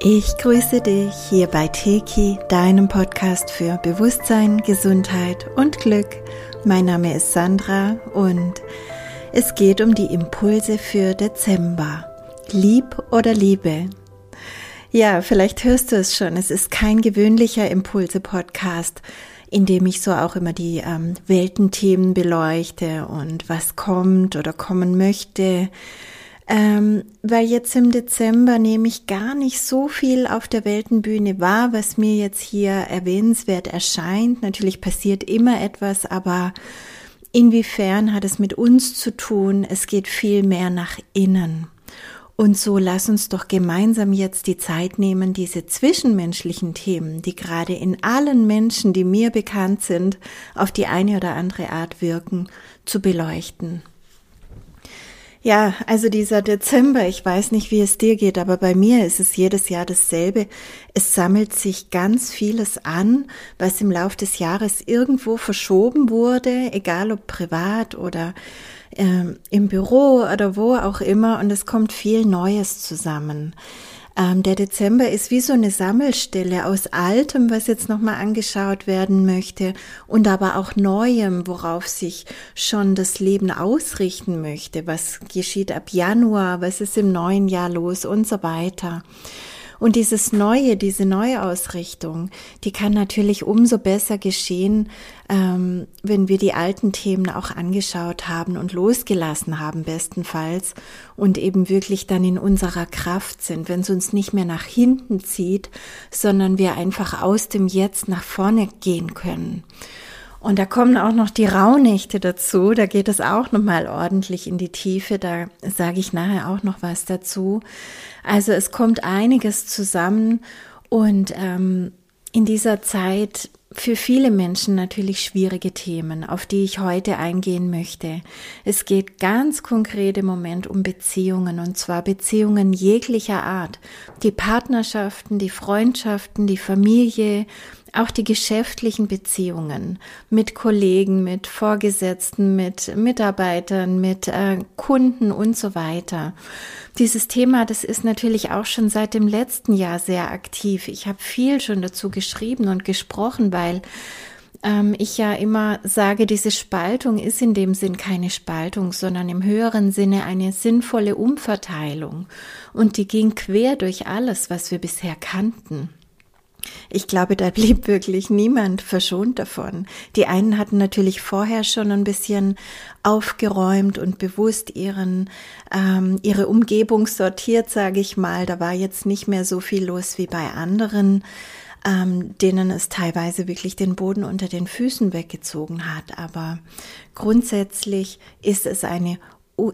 Ich grüße dich hier bei Teki, deinem Podcast für Bewusstsein, Gesundheit und Glück. Mein Name ist Sandra und es geht um die Impulse für Dezember. Lieb oder Liebe? Ja, vielleicht hörst du es schon. Es ist kein gewöhnlicher Impulse-Podcast, in dem ich so auch immer die ähm, Weltenthemen beleuchte und was kommt oder kommen möchte ähm, weil jetzt im Dezember nehme ich gar nicht so viel auf der Weltenbühne wahr, was mir jetzt hier erwähnenswert erscheint. Natürlich passiert immer etwas, aber inwiefern hat es mit uns zu tun? Es geht viel mehr nach innen. Und so lass uns doch gemeinsam jetzt die Zeit nehmen, diese zwischenmenschlichen Themen, die gerade in allen Menschen, die mir bekannt sind, auf die eine oder andere Art wirken, zu beleuchten. Ja, also dieser Dezember, ich weiß nicht, wie es dir geht, aber bei mir ist es jedes Jahr dasselbe. Es sammelt sich ganz vieles an, was im Lauf des Jahres irgendwo verschoben wurde, egal ob privat oder äh, im Büro oder wo auch immer, und es kommt viel Neues zusammen. Ähm, der Dezember ist wie so eine Sammelstelle aus Altem, was jetzt nochmal angeschaut werden möchte, und aber auch Neuem, worauf sich schon das Leben ausrichten möchte. Was geschieht ab Januar? Was ist im neuen Jahr los? Und so weiter. Und dieses Neue, diese Neuausrichtung, die kann natürlich umso besser geschehen, ähm, wenn wir die alten Themen auch angeschaut haben und losgelassen haben, bestenfalls, und eben wirklich dann in unserer Kraft sind, wenn es uns nicht mehr nach hinten zieht, sondern wir einfach aus dem Jetzt nach vorne gehen können. Und da kommen auch noch die Rauhnächte dazu. Da geht es auch nochmal ordentlich in die Tiefe. Da sage ich nachher auch noch was dazu. Also es kommt einiges zusammen und ähm, in dieser Zeit für viele Menschen natürlich schwierige Themen, auf die ich heute eingehen möchte. Es geht ganz konkret im Moment um Beziehungen und zwar Beziehungen jeglicher Art. Die Partnerschaften, die Freundschaften, die Familie, auch die geschäftlichen Beziehungen mit Kollegen, mit Vorgesetzten, mit Mitarbeitern, mit äh, Kunden und so weiter. Dieses Thema, das ist natürlich auch schon seit dem letzten Jahr sehr aktiv. Ich habe viel schon dazu geschrieben und gesprochen, weil ähm, ich ja immer sage, diese Spaltung ist in dem Sinn keine Spaltung, sondern im höheren Sinne eine sinnvolle Umverteilung. Und die ging quer durch alles, was wir bisher kannten. Ich glaube, da blieb wirklich niemand verschont davon. Die einen hatten natürlich vorher schon ein bisschen aufgeräumt und bewusst ihren ähm, ihre Umgebung sortiert, sage ich mal. Da war jetzt nicht mehr so viel los wie bei anderen, ähm, denen es teilweise wirklich den Boden unter den Füßen weggezogen hat. Aber grundsätzlich ist es eine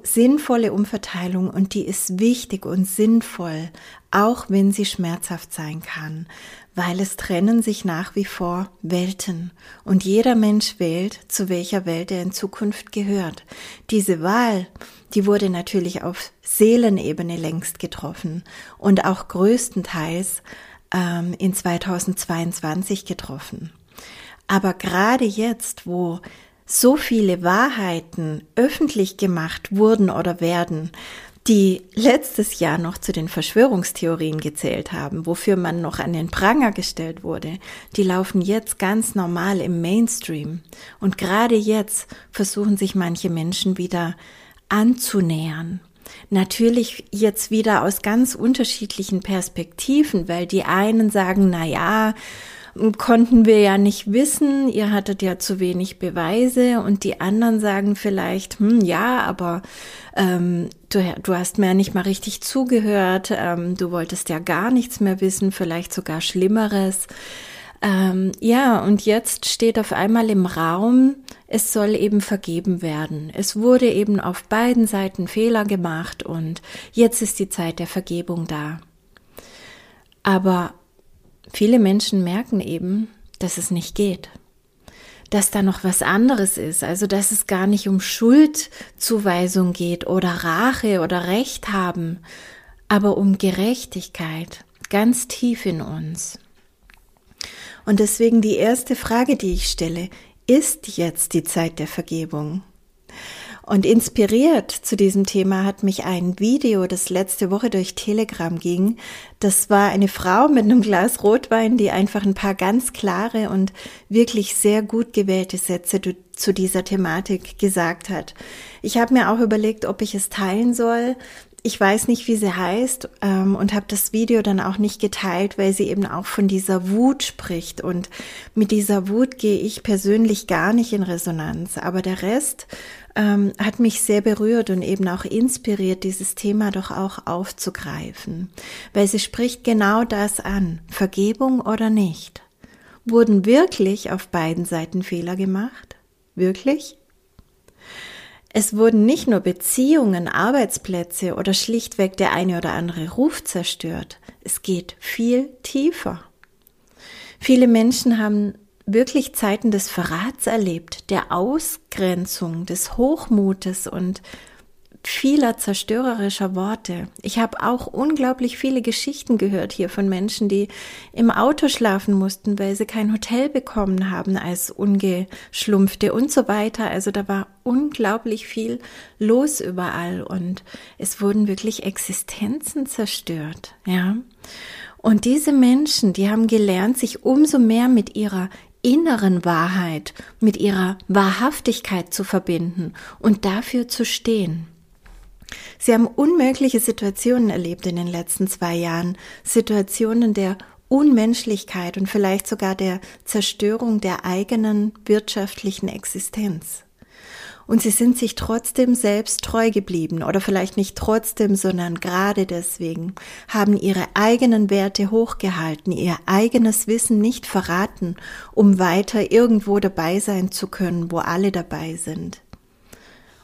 sinnvolle Umverteilung und die ist wichtig und sinnvoll, auch wenn sie schmerzhaft sein kann, weil es trennen sich nach wie vor Welten und jeder Mensch wählt, zu welcher Welt er in Zukunft gehört. Diese Wahl, die wurde natürlich auf Seelenebene längst getroffen und auch größtenteils ähm, in 2022 getroffen. Aber gerade jetzt, wo so viele Wahrheiten öffentlich gemacht wurden oder werden, die letztes Jahr noch zu den Verschwörungstheorien gezählt haben, wofür man noch an den Pranger gestellt wurde, die laufen jetzt ganz normal im Mainstream. Und gerade jetzt versuchen sich manche Menschen wieder anzunähern. Natürlich jetzt wieder aus ganz unterschiedlichen Perspektiven, weil die einen sagen, na ja, konnten wir ja nicht wissen, ihr hattet ja zu wenig Beweise und die anderen sagen vielleicht, hm, ja, aber ähm, du, du hast mir ja nicht mal richtig zugehört, ähm, du wolltest ja gar nichts mehr wissen, vielleicht sogar Schlimmeres. Ähm, ja, und jetzt steht auf einmal im Raum, es soll eben vergeben werden. Es wurde eben auf beiden Seiten Fehler gemacht und jetzt ist die Zeit der Vergebung da. Aber viele Menschen merken eben, dass es nicht geht dass da noch was anderes ist, also dass es gar nicht um Schuldzuweisung geht oder Rache oder Recht haben, aber um Gerechtigkeit ganz tief in uns. Und deswegen die erste Frage, die ich stelle, ist jetzt die Zeit der Vergebung? Und inspiriert zu diesem Thema hat mich ein Video, das letzte Woche durch Telegram ging. Das war eine Frau mit einem Glas Rotwein, die einfach ein paar ganz klare und wirklich sehr gut gewählte Sätze zu dieser Thematik gesagt hat. Ich habe mir auch überlegt, ob ich es teilen soll. Ich weiß nicht, wie sie heißt ähm, und habe das Video dann auch nicht geteilt, weil sie eben auch von dieser Wut spricht. Und mit dieser Wut gehe ich persönlich gar nicht in Resonanz. Aber der Rest ähm, hat mich sehr berührt und eben auch inspiriert, dieses Thema doch auch aufzugreifen. Weil sie spricht genau das an. Vergebung oder nicht? Wurden wirklich auf beiden Seiten Fehler gemacht? Wirklich? Es wurden nicht nur Beziehungen, Arbeitsplätze oder schlichtweg der eine oder andere Ruf zerstört. Es geht viel tiefer. Viele Menschen haben wirklich Zeiten des Verrats erlebt, der Ausgrenzung, des Hochmutes und vieler zerstörerischer Worte. Ich habe auch unglaublich viele Geschichten gehört hier von Menschen, die im Auto schlafen mussten, weil sie kein Hotel bekommen haben als ungeschlumpfte und so weiter. Also da war unglaublich viel los überall und es wurden wirklich Existenzen zerstört, ja. Und diese Menschen, die haben gelernt, sich umso mehr mit ihrer inneren Wahrheit, mit ihrer Wahrhaftigkeit zu verbinden und dafür zu stehen. Sie haben unmögliche Situationen erlebt in den letzten zwei Jahren, Situationen der Unmenschlichkeit und vielleicht sogar der Zerstörung der eigenen wirtschaftlichen Existenz. Und sie sind sich trotzdem selbst treu geblieben oder vielleicht nicht trotzdem, sondern gerade deswegen haben ihre eigenen Werte hochgehalten, ihr eigenes Wissen nicht verraten, um weiter irgendwo dabei sein zu können, wo alle dabei sind.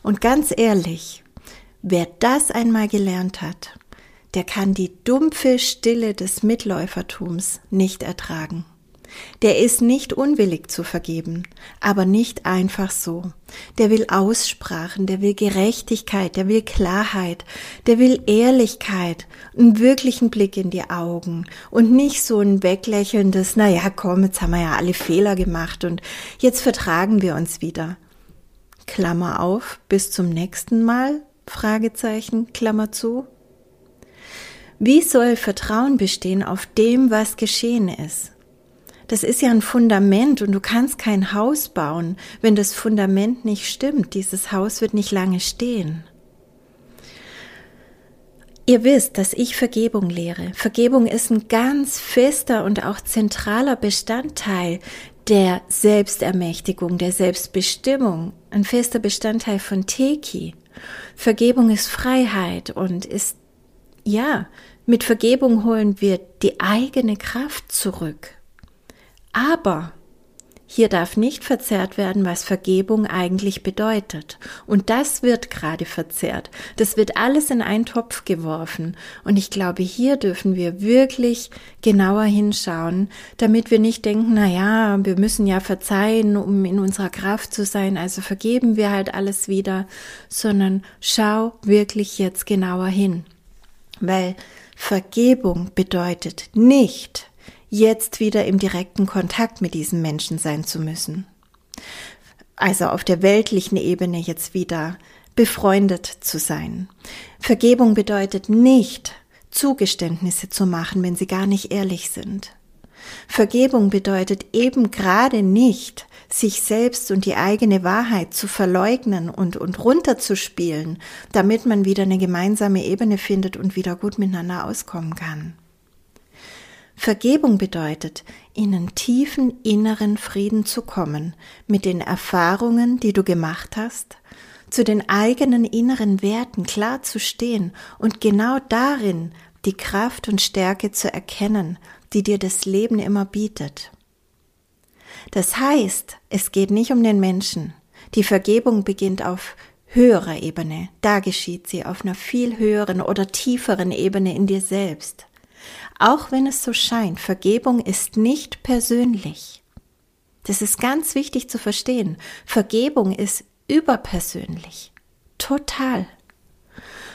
Und ganz ehrlich, Wer das einmal gelernt hat, der kann die dumpfe Stille des Mitläufertums nicht ertragen. Der ist nicht unwillig zu vergeben, aber nicht einfach so. Der will Aussprachen, der will Gerechtigkeit, der will Klarheit, der will Ehrlichkeit, einen wirklichen Blick in die Augen und nicht so ein weglächelndes, na ja, komm, jetzt haben wir ja alle Fehler gemacht und jetzt vertragen wir uns wieder. Klammer auf, bis zum nächsten Mal, Fragezeichen, Klammer zu. Wie soll Vertrauen bestehen auf dem, was geschehen ist? Das ist ja ein Fundament und du kannst kein Haus bauen, wenn das Fundament nicht stimmt. Dieses Haus wird nicht lange stehen. Ihr wisst, dass ich Vergebung lehre. Vergebung ist ein ganz fester und auch zentraler Bestandteil der Selbstermächtigung, der Selbstbestimmung, ein fester Bestandteil von Teki. Vergebung ist Freiheit und ist, ja, mit Vergebung holen wir die eigene Kraft zurück. Aber hier darf nicht verzerrt werden, was Vergebung eigentlich bedeutet. Und das wird gerade verzerrt. Das wird alles in einen Topf geworfen. Und ich glaube, hier dürfen wir wirklich genauer hinschauen, damit wir nicht denken, na ja, wir müssen ja verzeihen, um in unserer Kraft zu sein, also vergeben wir halt alles wieder, sondern schau wirklich jetzt genauer hin. Weil Vergebung bedeutet nicht, jetzt wieder im direkten Kontakt mit diesen Menschen sein zu müssen. Also auf der weltlichen Ebene jetzt wieder befreundet zu sein. Vergebung bedeutet nicht, Zugeständnisse zu machen, wenn sie gar nicht ehrlich sind. Vergebung bedeutet eben gerade nicht, sich selbst und die eigene Wahrheit zu verleugnen und, und runterzuspielen, damit man wieder eine gemeinsame Ebene findet und wieder gut miteinander auskommen kann. Vergebung bedeutet, in einen tiefen inneren Frieden zu kommen mit den Erfahrungen, die du gemacht hast, zu den eigenen inneren Werten klar zu stehen und genau darin die Kraft und Stärke zu erkennen, die dir das Leben immer bietet. Das heißt, es geht nicht um den Menschen. Die Vergebung beginnt auf höherer Ebene. Da geschieht sie auf einer viel höheren oder tieferen Ebene in dir selbst. Auch wenn es so scheint, Vergebung ist nicht persönlich. Das ist ganz wichtig zu verstehen. Vergebung ist überpersönlich. Total.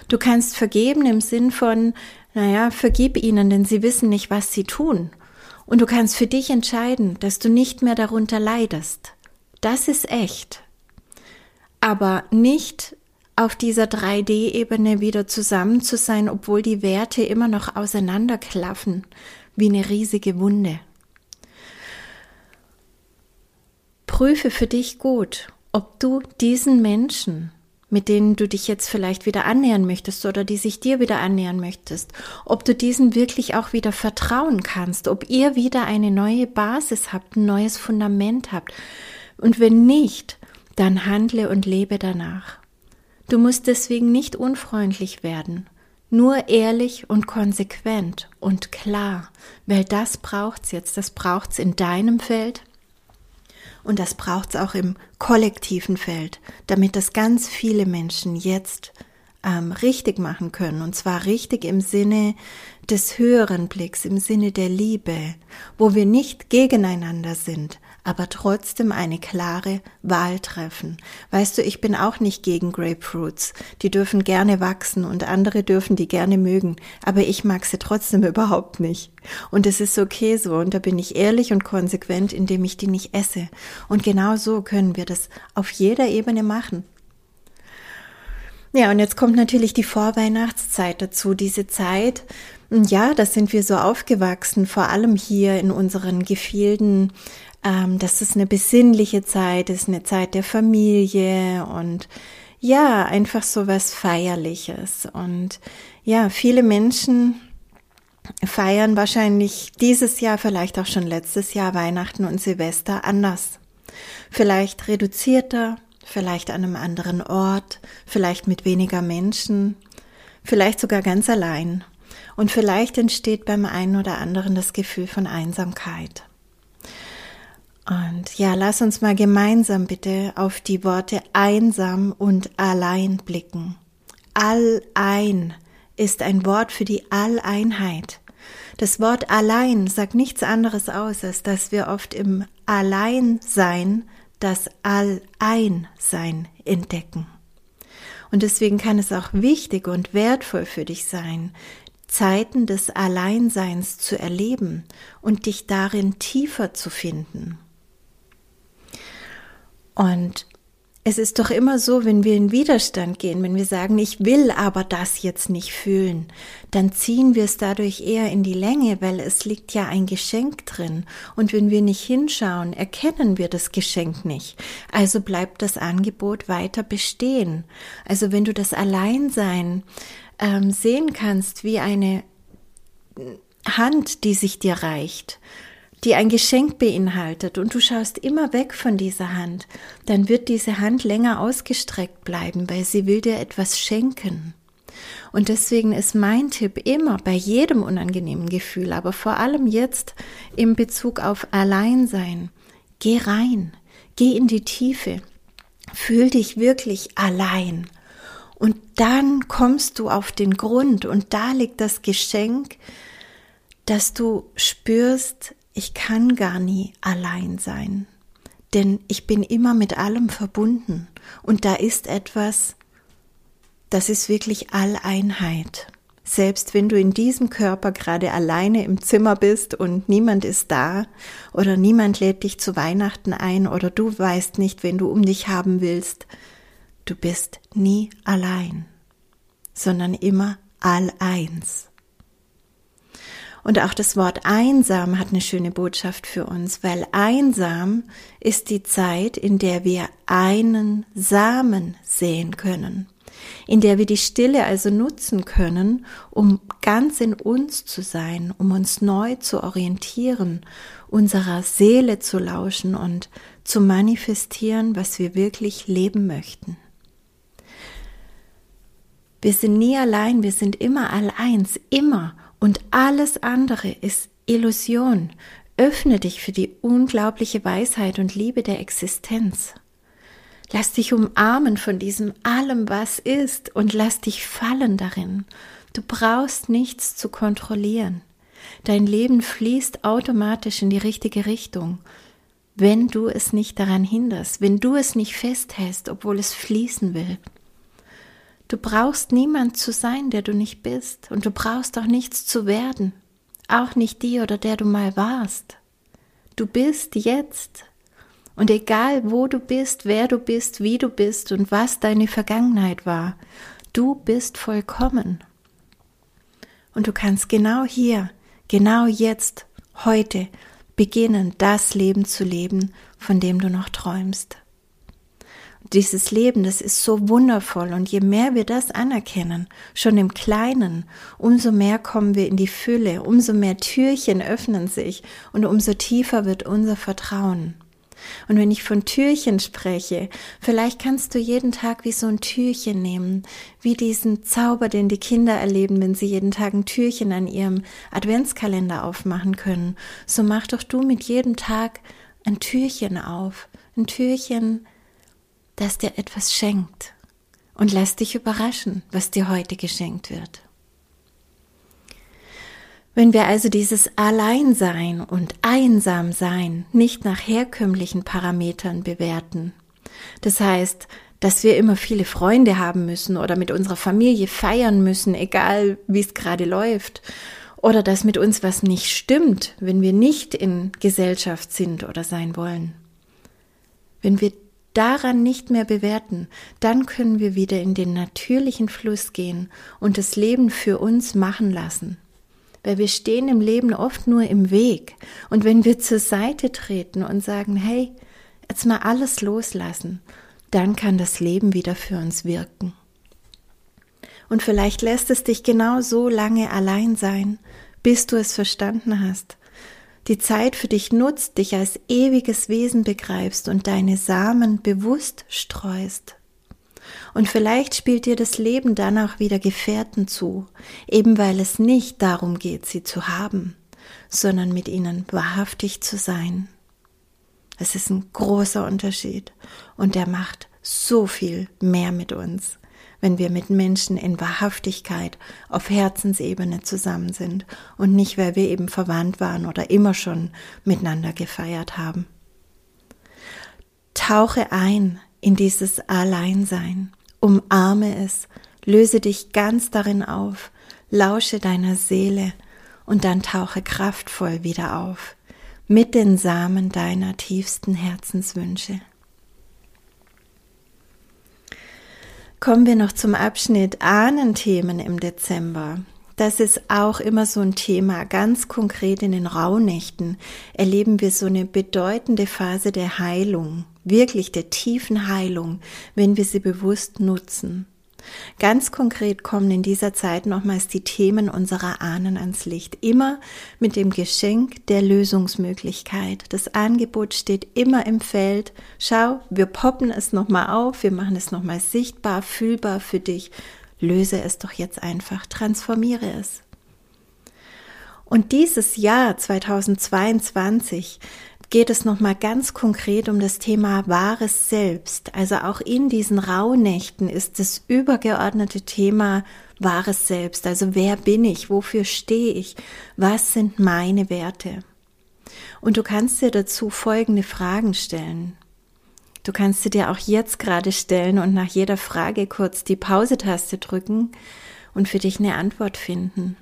Du kannst vergeben im Sinn von, naja, vergib ihnen, denn sie wissen nicht, was sie tun. Und du kannst für dich entscheiden, dass du nicht mehr darunter leidest. Das ist echt. aber nicht auf dieser 3D-Ebene wieder zusammen zu sein, obwohl die Werte immer noch auseinanderklaffen, wie eine riesige Wunde. Prüfe für dich gut, ob du diesen Menschen, mit denen du dich jetzt vielleicht wieder annähern möchtest oder die sich dir wieder annähern möchtest, ob du diesen wirklich auch wieder vertrauen kannst, ob ihr wieder eine neue Basis habt, ein neues Fundament habt. Und wenn nicht, dann handle und lebe danach. Du musst deswegen nicht unfreundlich werden, nur ehrlich und konsequent und klar, weil das braucht's jetzt, das braucht's in deinem Feld und das braucht's auch im kollektiven Feld, damit das ganz viele Menschen jetzt ähm, richtig machen können. Und zwar richtig im Sinne des höheren Blicks, im Sinne der Liebe, wo wir nicht gegeneinander sind, aber trotzdem eine klare Wahl treffen. Weißt du, ich bin auch nicht gegen Grapefruits. Die dürfen gerne wachsen und andere dürfen die gerne mögen, aber ich mag sie trotzdem überhaupt nicht. Und es ist okay so und da bin ich ehrlich und konsequent, indem ich die nicht esse. Und genau so können wir das auf jeder Ebene machen. Ja, und jetzt kommt natürlich die Vorweihnachtszeit dazu, diese Zeit, ja, da sind wir so aufgewachsen, vor allem hier in unseren Gefilden, ähm, dass es eine besinnliche Zeit ist, eine Zeit der Familie und ja, einfach so was Feierliches. Und ja, viele Menschen feiern wahrscheinlich dieses Jahr, vielleicht auch schon letztes Jahr Weihnachten und Silvester anders. Vielleicht reduzierter, vielleicht an einem anderen Ort, vielleicht mit weniger Menschen, vielleicht sogar ganz allein. Und vielleicht entsteht beim einen oder anderen das Gefühl von Einsamkeit. Und ja, lass uns mal gemeinsam bitte auf die Worte einsam und allein blicken. Allein ist ein Wort für die Alleinheit. Das Wort allein sagt nichts anderes aus, als dass wir oft im Alleinsein das Alleinsein entdecken. Und deswegen kann es auch wichtig und wertvoll für dich sein, Zeiten des Alleinseins zu erleben und dich darin tiefer zu finden. Und es ist doch immer so, wenn wir in Widerstand gehen, wenn wir sagen, ich will aber das jetzt nicht fühlen, dann ziehen wir es dadurch eher in die Länge, weil es liegt ja ein Geschenk drin. Und wenn wir nicht hinschauen, erkennen wir das Geschenk nicht. Also bleibt das Angebot weiter bestehen. Also wenn du das Alleinsein ähm, sehen kannst wie eine Hand, die sich dir reicht, die ein Geschenk beinhaltet und du schaust immer weg von dieser Hand, dann wird diese Hand länger ausgestreckt bleiben, weil sie will dir etwas schenken. Und deswegen ist mein Tipp immer bei jedem unangenehmen Gefühl, aber vor allem jetzt im Bezug auf Alleinsein, geh rein, geh in die Tiefe, fühl dich wirklich allein. Und dann kommst du auf den Grund und da liegt das Geschenk, dass du spürst, ich kann gar nie allein sein, denn ich bin immer mit allem verbunden und da ist etwas, das ist wirklich Alleinheit. Selbst wenn du in diesem Körper gerade alleine im Zimmer bist und niemand ist da oder niemand lädt dich zu Weihnachten ein oder du weißt nicht, wen du um dich haben willst, du bist nie allein, sondern immer alleins. Und auch das Wort einsam hat eine schöne Botschaft für uns, weil einsam ist die Zeit, in der wir einen Samen sehen können, in der wir die Stille also nutzen können, um ganz in uns zu sein, um uns neu zu orientieren, unserer Seele zu lauschen und zu manifestieren, was wir wirklich leben möchten. Wir sind nie allein, wir sind immer alleins, immer und alles andere ist Illusion. Öffne dich für die unglaubliche Weisheit und Liebe der Existenz. Lass dich umarmen von diesem allem, was ist, und lass dich fallen darin. Du brauchst nichts zu kontrollieren. Dein Leben fließt automatisch in die richtige Richtung, wenn du es nicht daran hinderst, wenn du es nicht festhältst, obwohl es fließen will. Du brauchst niemand zu sein, der du nicht bist, und du brauchst auch nichts zu werden, auch nicht die oder der du mal warst. Du bist jetzt Und egal wo du bist, wer du bist, wie du bist und was deine Vergangenheit war, du bist vollkommen. Und du kannst genau hier, genau jetzt, heute beginnen, das Leben zu leben, von dem du noch träumst. Dieses Leben, das ist so wundervoll und je mehr wir das anerkennen, schon im Kleinen, umso mehr kommen wir in die Fülle, umso mehr Türchen öffnen sich und umso tiefer wird unser Vertrauen. Und wenn ich von Türchen spreche, vielleicht kannst du jeden Tag wie so ein Türchen nehmen, wie diesen Zauber, den die Kinder erleben, wenn sie jeden Tag ein Türchen an ihrem Adventskalender aufmachen können. So mach doch du mit jedem Tag ein Türchen auf, ein Türchen, das dir etwas schenkt. Und lass dich überraschen, was dir heute geschenkt wird. Wenn wir also dieses Alleinsein und Einsamsein nicht nach herkömmlichen Parametern bewerten, das heißt, dass wir immer viele Freunde haben müssen oder mit unserer Familie feiern müssen, egal wie es gerade läuft, oder dass mit uns was nicht stimmt, wenn wir nicht in Gesellschaft sind oder sein wollen. Wenn wir daran nicht mehr bewerten, dann können wir wieder in den natürlichen Fluss gehen und das Leben für uns machen lassen weil wir stehen im Leben oft nur im Weg. Und wenn wir zur Seite treten und sagen, hey, jetzt mal alles loslassen, dann kann das Leben wieder für uns wirken. Und vielleicht lässt es dich genau so lange allein sein, bis du es verstanden hast. Die Zeit für dich nutzt, dich als ewiges Wesen begreifst und deine Samen bewusst streust. Und vielleicht spielt dir das Leben dann auch wieder Gefährten zu, eben weil es nicht darum geht, sie zu haben, sondern mit ihnen wahrhaftig zu sein. Es ist ein großer Unterschied und der macht so viel mehr mit uns, wenn wir mit Menschen in Wahrhaftigkeit auf Herzensebene zusammen sind und nicht, weil wir eben verwandt waren oder immer schon miteinander gefeiert haben. Tauche ein in dieses Alleinsein. Umarme es, löse dich ganz darin auf, lausche deiner Seele und dann tauche kraftvoll wieder auf mit den Samen deiner tiefsten Herzenswünsche. Kommen wir noch zum Abschnitt Ahnenthemen im Dezember. Das ist auch immer so ein Thema. Ganz konkret in den Rauhnächten erleben wir so eine bedeutende Phase der Heilung wirklich der tiefen Heilung, wenn wir sie bewusst nutzen. Ganz konkret kommen in dieser Zeit nochmals die Themen unserer Ahnen ans Licht, immer mit dem Geschenk der Lösungsmöglichkeit. Das Angebot steht immer im Feld. Schau, wir poppen es nochmal auf, wir machen es nochmal sichtbar, fühlbar für dich. Löse es doch jetzt einfach, transformiere es. Und dieses Jahr 2022 geht es nochmal ganz konkret um das Thema wahres Selbst. Also auch in diesen Rauhnächten ist das übergeordnete Thema wahres Selbst. Also wer bin ich? Wofür stehe ich? Was sind meine Werte? Und du kannst dir dazu folgende Fragen stellen. Du kannst sie dir auch jetzt gerade stellen und nach jeder Frage kurz die Pause-Taste drücken und für dich eine Antwort finden.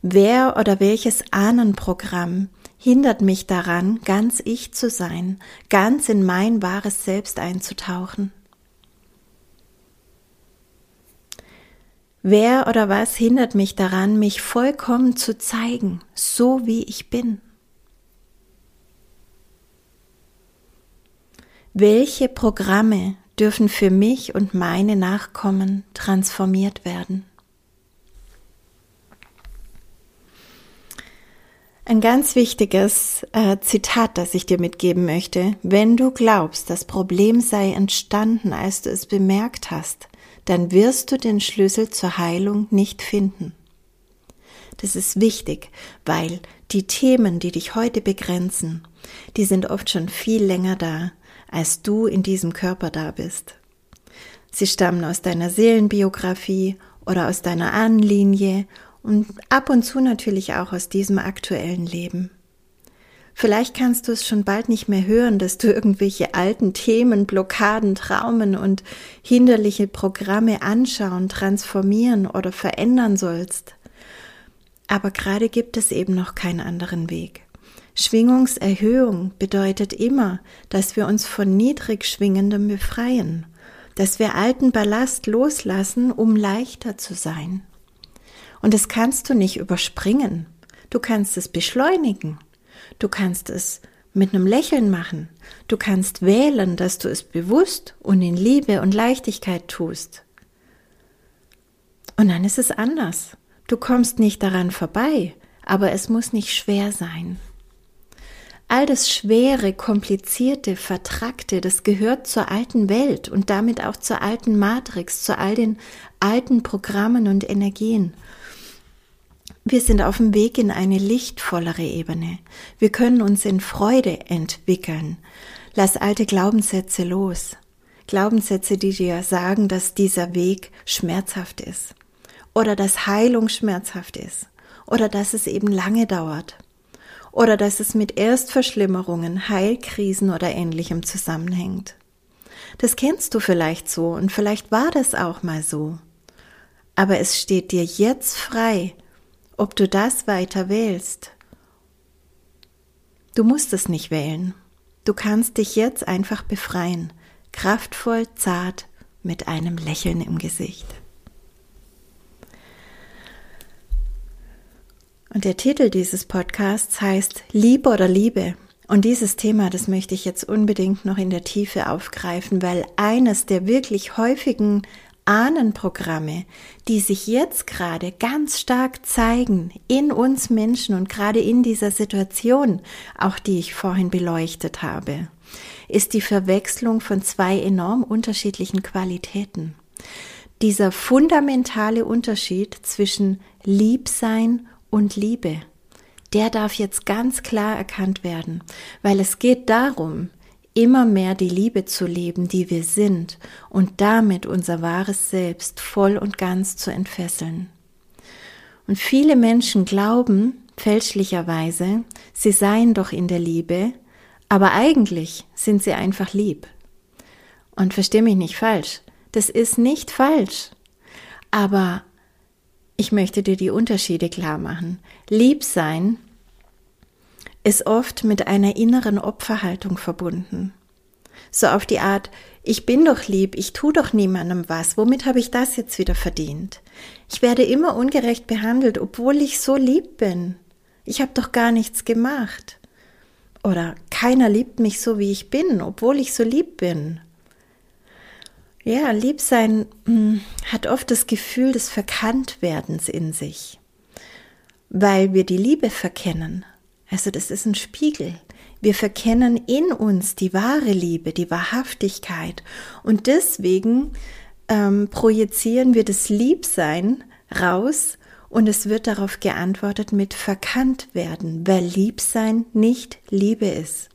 Wer oder welches Ahnenprogramm hindert mich daran, ganz ich zu sein, ganz in mein wahres Selbst einzutauchen? Wer oder was hindert mich daran, mich vollkommen zu zeigen, so wie ich bin? Welche Programme dürfen für mich und meine Nachkommen transformiert werden? Ein ganz wichtiges äh, Zitat, das ich dir mitgeben möchte. Wenn du glaubst, das Problem sei entstanden, als du es bemerkt hast, dann wirst du den Schlüssel zur Heilung nicht finden. Das ist wichtig, weil die Themen, die dich heute begrenzen, die sind oft schon viel länger da, als du in diesem Körper da bist. Sie stammen aus deiner Seelenbiografie oder aus deiner Ahnenlinie und ab und zu natürlich auch aus diesem aktuellen Leben. Vielleicht kannst du es schon bald nicht mehr hören, dass du irgendwelche alten Themen, Blockaden, Traumen und hinderliche Programme anschauen, transformieren oder verändern sollst. Aber gerade gibt es eben noch keinen anderen Weg. Schwingungserhöhung bedeutet immer, dass wir uns von niedrig schwingendem befreien, dass wir alten Ballast loslassen, um leichter zu sein. Und das kannst du nicht überspringen. Du kannst es beschleunigen. Du kannst es mit einem Lächeln machen. Du kannst wählen, dass du es bewusst und in Liebe und Leichtigkeit tust. Und dann ist es anders. Du kommst nicht daran vorbei, aber es muss nicht schwer sein. All das Schwere, Komplizierte, Vertrackte, das gehört zur alten Welt und damit auch zur alten Matrix, zu all den alten Programmen und Energien. Wir sind auf dem Weg in eine lichtvollere Ebene. Wir können uns in Freude entwickeln. Lass alte Glaubenssätze los. Glaubenssätze, die dir sagen, dass dieser Weg schmerzhaft ist. Oder dass Heilung schmerzhaft ist. Oder dass es eben lange dauert oder dass es mit Erstverschlimmerungen, Heilkrisen oder ähnlichem zusammenhängt. Das kennst du vielleicht so und vielleicht war das auch mal so. Aber es steht dir jetzt frei, ob du das weiter wählst. Du musst es nicht wählen. Du kannst dich jetzt einfach befreien, kraftvoll, zart, mit einem Lächeln im Gesicht. Und der Titel dieses Podcasts heißt Liebe oder Liebe. Und dieses Thema, das möchte ich jetzt unbedingt noch in der Tiefe aufgreifen, weil eines der wirklich häufigen Ahnenprogramme, die sich jetzt gerade ganz stark zeigen in uns Menschen und gerade in dieser Situation, auch die ich vorhin beleuchtet habe, ist die Verwechslung von zwei enorm unterschiedlichen Qualitäten. Dieser fundamentale Unterschied zwischen Liebsein und Liebe, der darf jetzt ganz klar erkannt werden, weil es geht darum, immer mehr die Liebe zu leben, die wir sind, und damit unser wahres Selbst voll und ganz zu entfesseln. Und viele Menschen glauben fälschlicherweise, sie seien doch in der Liebe, aber eigentlich sind sie einfach lieb. Und versteh mich nicht falsch, das ist nicht falsch. Aber ich möchte dir die Unterschiede klar machen. Lieb sein ist oft mit einer inneren Opferhaltung verbunden. So auf die Art, ich bin doch lieb, ich tu doch niemandem was, womit habe ich das jetzt wieder verdient? Ich werde immer ungerecht behandelt, obwohl ich so lieb bin. Ich habe doch gar nichts gemacht. Oder keiner liebt mich so, wie ich bin, obwohl ich so lieb bin. Ja, Liebsein hm, hat oft das Gefühl des Verkanntwerdens in sich, weil wir die Liebe verkennen. Also das ist ein Spiegel. Wir verkennen in uns die wahre Liebe, die Wahrhaftigkeit und deswegen ähm, projizieren wir das Liebsein raus und es wird darauf geantwortet mit verkannt werden, weil Liebsein nicht Liebe ist.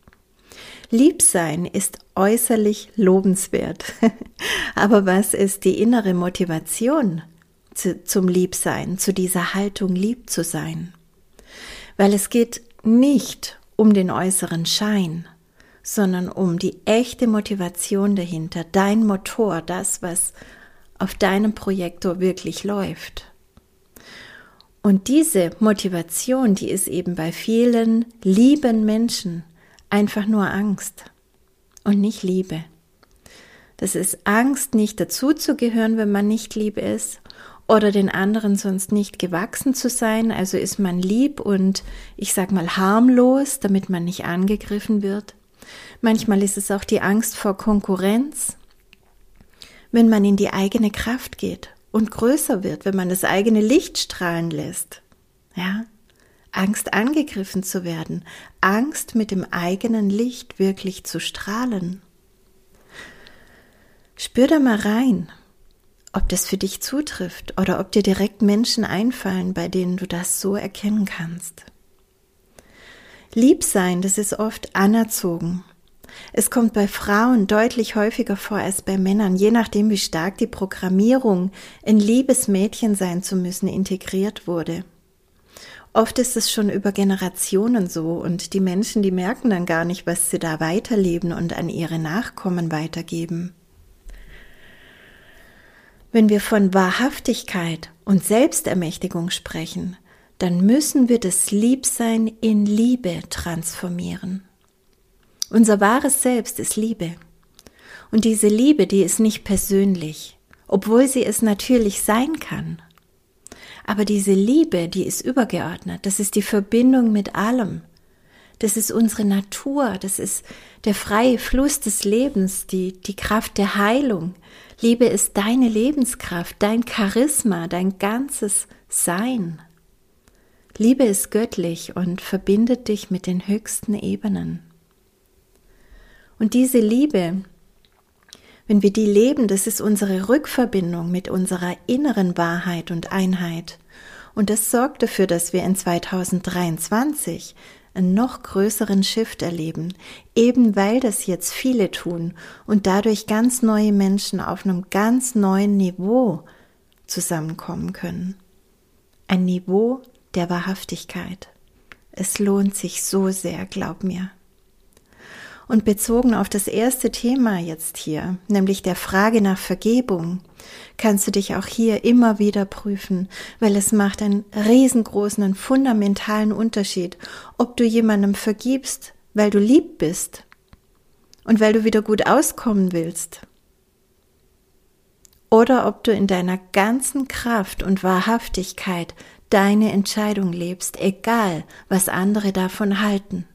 Liebsein ist äußerlich lobenswert. Aber was ist die innere Motivation zu, zum Liebsein, zu dieser Haltung lieb zu sein? Weil es geht nicht um den äußeren Schein, sondern um die echte Motivation dahinter, dein Motor, das, was auf deinem Projektor wirklich läuft. Und diese Motivation, die ist eben bei vielen lieben Menschen einfach nur Angst und nicht Liebe. Das ist Angst, nicht dazuzugehören, wenn man nicht lieb ist oder den anderen sonst nicht gewachsen zu sein. Also ist man lieb und ich sag mal harmlos, damit man nicht angegriffen wird. Manchmal ist es auch die Angst vor Konkurrenz, wenn man in die eigene Kraft geht und größer wird, wenn man das eigene Licht strahlen lässt. Ja, Angst angegriffen zu werden, Angst mit dem eigenen Licht wirklich zu strahlen. Spür da mal rein, ob das für dich zutrifft oder ob dir direkt Menschen einfallen, bei denen du das so erkennen kannst. Lieb sein, das ist oft anerzogen. Es kommt bei Frauen deutlich häufiger vor als bei Männern, je nachdem, wie stark die Programmierung, ein liebes Mädchen sein zu müssen, integriert wurde. Oft ist es schon über Generationen so und die Menschen, die merken dann gar nicht, was sie da weiterleben und an ihre Nachkommen weitergeben. Wenn wir von Wahrhaftigkeit und Selbstermächtigung sprechen, dann müssen wir das Liebsein in Liebe transformieren. Unser wahres Selbst ist Liebe. Und diese Liebe, die ist nicht persönlich, obwohl sie es natürlich sein kann. Aber diese Liebe, die ist übergeordnet. Das ist die Verbindung mit allem. Das ist unsere Natur. Das ist der freie Fluss des Lebens, die, die Kraft der Heilung. Liebe ist deine Lebenskraft, dein Charisma, dein ganzes Sein. Liebe ist göttlich und verbindet dich mit den höchsten Ebenen. Und diese Liebe, wenn wir die leben, das ist unsere Rückverbindung mit unserer inneren Wahrheit und Einheit. Und das sorgt dafür, dass wir in 2023 einen noch größeren Shift erleben, eben weil das jetzt viele tun und dadurch ganz neue Menschen auf einem ganz neuen Niveau zusammenkommen können. Ein Niveau der Wahrhaftigkeit. Es lohnt sich so sehr, glaub mir. Und bezogen auf das erste Thema jetzt hier, nämlich der Frage nach Vergebung, kannst du dich auch hier immer wieder prüfen, weil es macht einen riesengroßen und fundamentalen Unterschied, ob du jemandem vergibst, weil du lieb bist und weil du wieder gut auskommen willst, oder ob du in deiner ganzen Kraft und Wahrhaftigkeit deine Entscheidung lebst, egal was andere davon halten.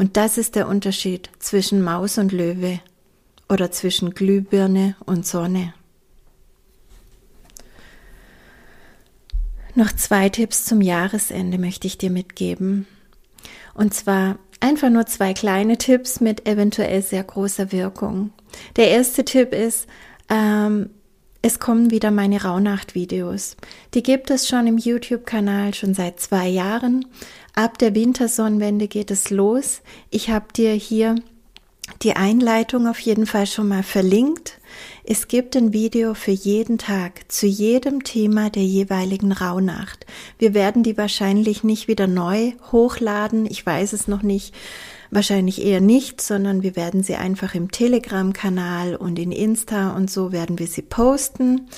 Und das ist der Unterschied zwischen Maus und Löwe oder zwischen Glühbirne und Sonne. Noch zwei Tipps zum Jahresende möchte ich dir mitgeben. Und zwar einfach nur zwei kleine Tipps mit eventuell sehr großer Wirkung. Der erste Tipp ist, ähm, es kommen wieder meine Rauhnacht-Videos. Die gibt es schon im YouTube-Kanal schon seit zwei Jahren. Ab der Wintersonnenwende geht es los. Ich habe dir hier die Einleitung auf jeden Fall schon mal verlinkt. Es gibt ein Video für jeden Tag zu jedem Thema der jeweiligen Rauhnacht. Wir werden die wahrscheinlich nicht wieder neu hochladen. Ich weiß es noch nicht. Wahrscheinlich eher nicht, sondern wir werden sie einfach im Telegram-Kanal und in Insta und so werden wir sie posten.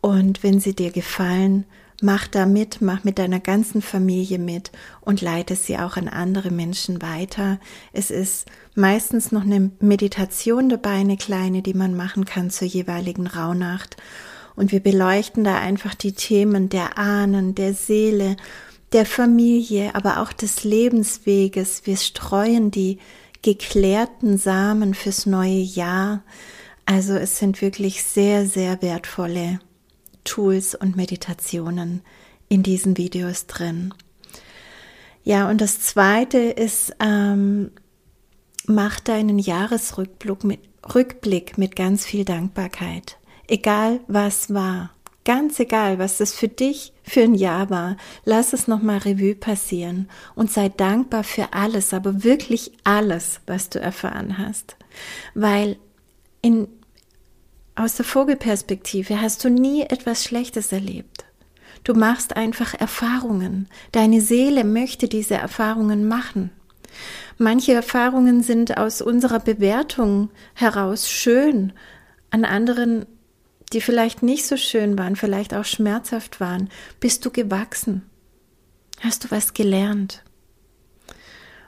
Und wenn sie dir gefallen, mach da mit, mach mit deiner ganzen Familie mit und leite sie auch an andere Menschen weiter. Es ist meistens noch eine Meditation dabei, eine kleine, die man machen kann zur jeweiligen Rauhnacht. Und wir beleuchten da einfach die Themen der Ahnen, der Seele der Familie, aber auch des Lebensweges. Wir streuen die geklärten Samen fürs neue Jahr. Also es sind wirklich sehr, sehr wertvolle Tools und Meditationen in diesen Videos drin. Ja, und das Zweite ist, ähm, mach deinen Jahresrückblick mit, Rückblick mit ganz viel Dankbarkeit. Egal was war. Ganz egal, was das für dich für ein Jahr war, lass es nochmal Revue passieren und sei dankbar für alles, aber wirklich alles, was du erfahren hast. Weil in, aus der Vogelperspektive hast du nie etwas Schlechtes erlebt. Du machst einfach Erfahrungen. Deine Seele möchte diese Erfahrungen machen. Manche Erfahrungen sind aus unserer Bewertung heraus schön, an anderen die vielleicht nicht so schön waren, vielleicht auch schmerzhaft waren, bist du gewachsen? Hast du was gelernt?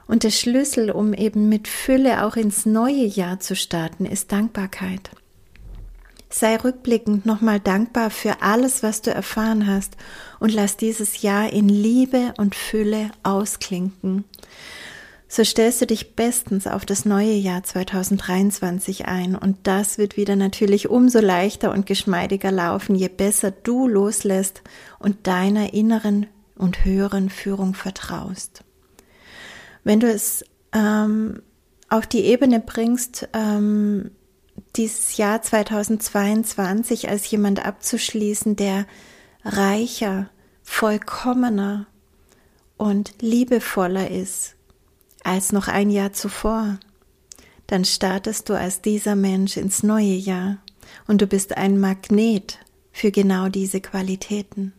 Und der Schlüssel, um eben mit Fülle auch ins neue Jahr zu starten, ist Dankbarkeit. Sei rückblickend nochmal dankbar für alles, was du erfahren hast und lass dieses Jahr in Liebe und Fülle ausklinken so stellst du dich bestens auf das neue Jahr 2023 ein und das wird wieder natürlich umso leichter und geschmeidiger laufen, je besser du loslässt und deiner inneren und höheren Führung vertraust. Wenn du es ähm, auf die Ebene bringst, ähm, dieses Jahr 2022 als jemand abzuschließen, der reicher, vollkommener und liebevoller ist, als noch ein Jahr zuvor. Dann startest du als dieser Mensch ins neue Jahr und du bist ein Magnet für genau diese Qualitäten.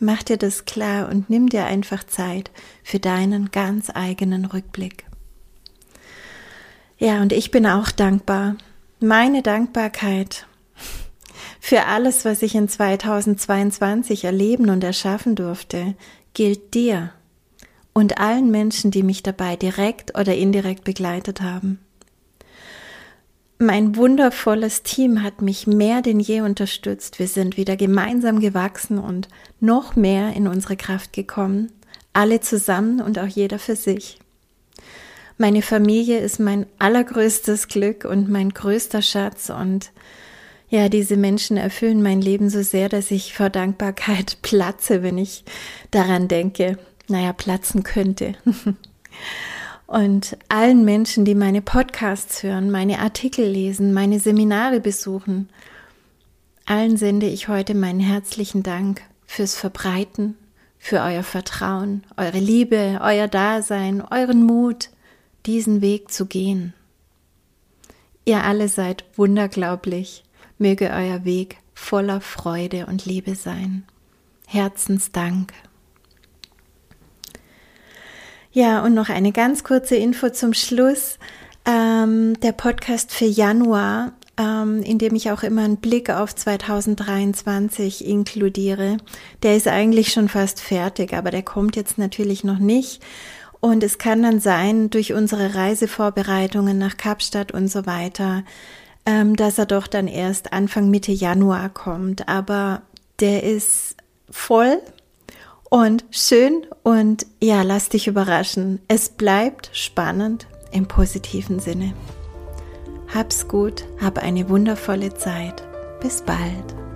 Mach dir das klar und nimm dir einfach Zeit für deinen ganz eigenen Rückblick. Ja, und ich bin auch dankbar. Meine Dankbarkeit Für alles, was ich in 2022 erleben und erschaffen durfte, gilt dir und allen Menschen, die mich dabei direkt oder indirekt begleitet haben. Mein wundervolles Team hat mich mehr denn je unterstützt. Wir sind wieder gemeinsam gewachsen und noch mehr in unsere Kraft gekommen, alle zusammen und auch jeder für sich. Meine Familie ist mein allergrößtes Glück und mein größter Schatz und ja, diese Menschen erfüllen mein Leben so sehr, dass ich vor Dankbarkeit platze, wenn ich daran denke, naja, platzen könnte. Und allen Menschen, die meine Podcasts hören, meine Artikel lesen, meine Seminare besuchen, allen sende ich heute meinen herzlichen Dank fürs Verbreiten, für euer Vertrauen, eure Liebe, euer Dasein, euren Mut, diesen Weg zu gehen. Ihr alle seid wunderglaublich. Möge euer Weg voller Freude und Liebe sein. Herzensdank. Ja, und noch eine ganz kurze Info zum Schluss. Ähm, der Podcast für Januar, ähm, in dem ich auch immer einen Blick auf 2023 inkludiere, der ist eigentlich schon fast fertig, aber der kommt jetzt natürlich noch nicht. Und es kann dann sein, durch unsere Reisevorbereitungen nach Kapstadt und so weiter, ähm, dass er doch dann erst Anfang Mitte Januar kommt. Aber der ist voll und schön und ja, lass dich überraschen. Es bleibt spannend im positiven Sinne. Hab's gut, hab eine wundervolle Zeit. Bis bald.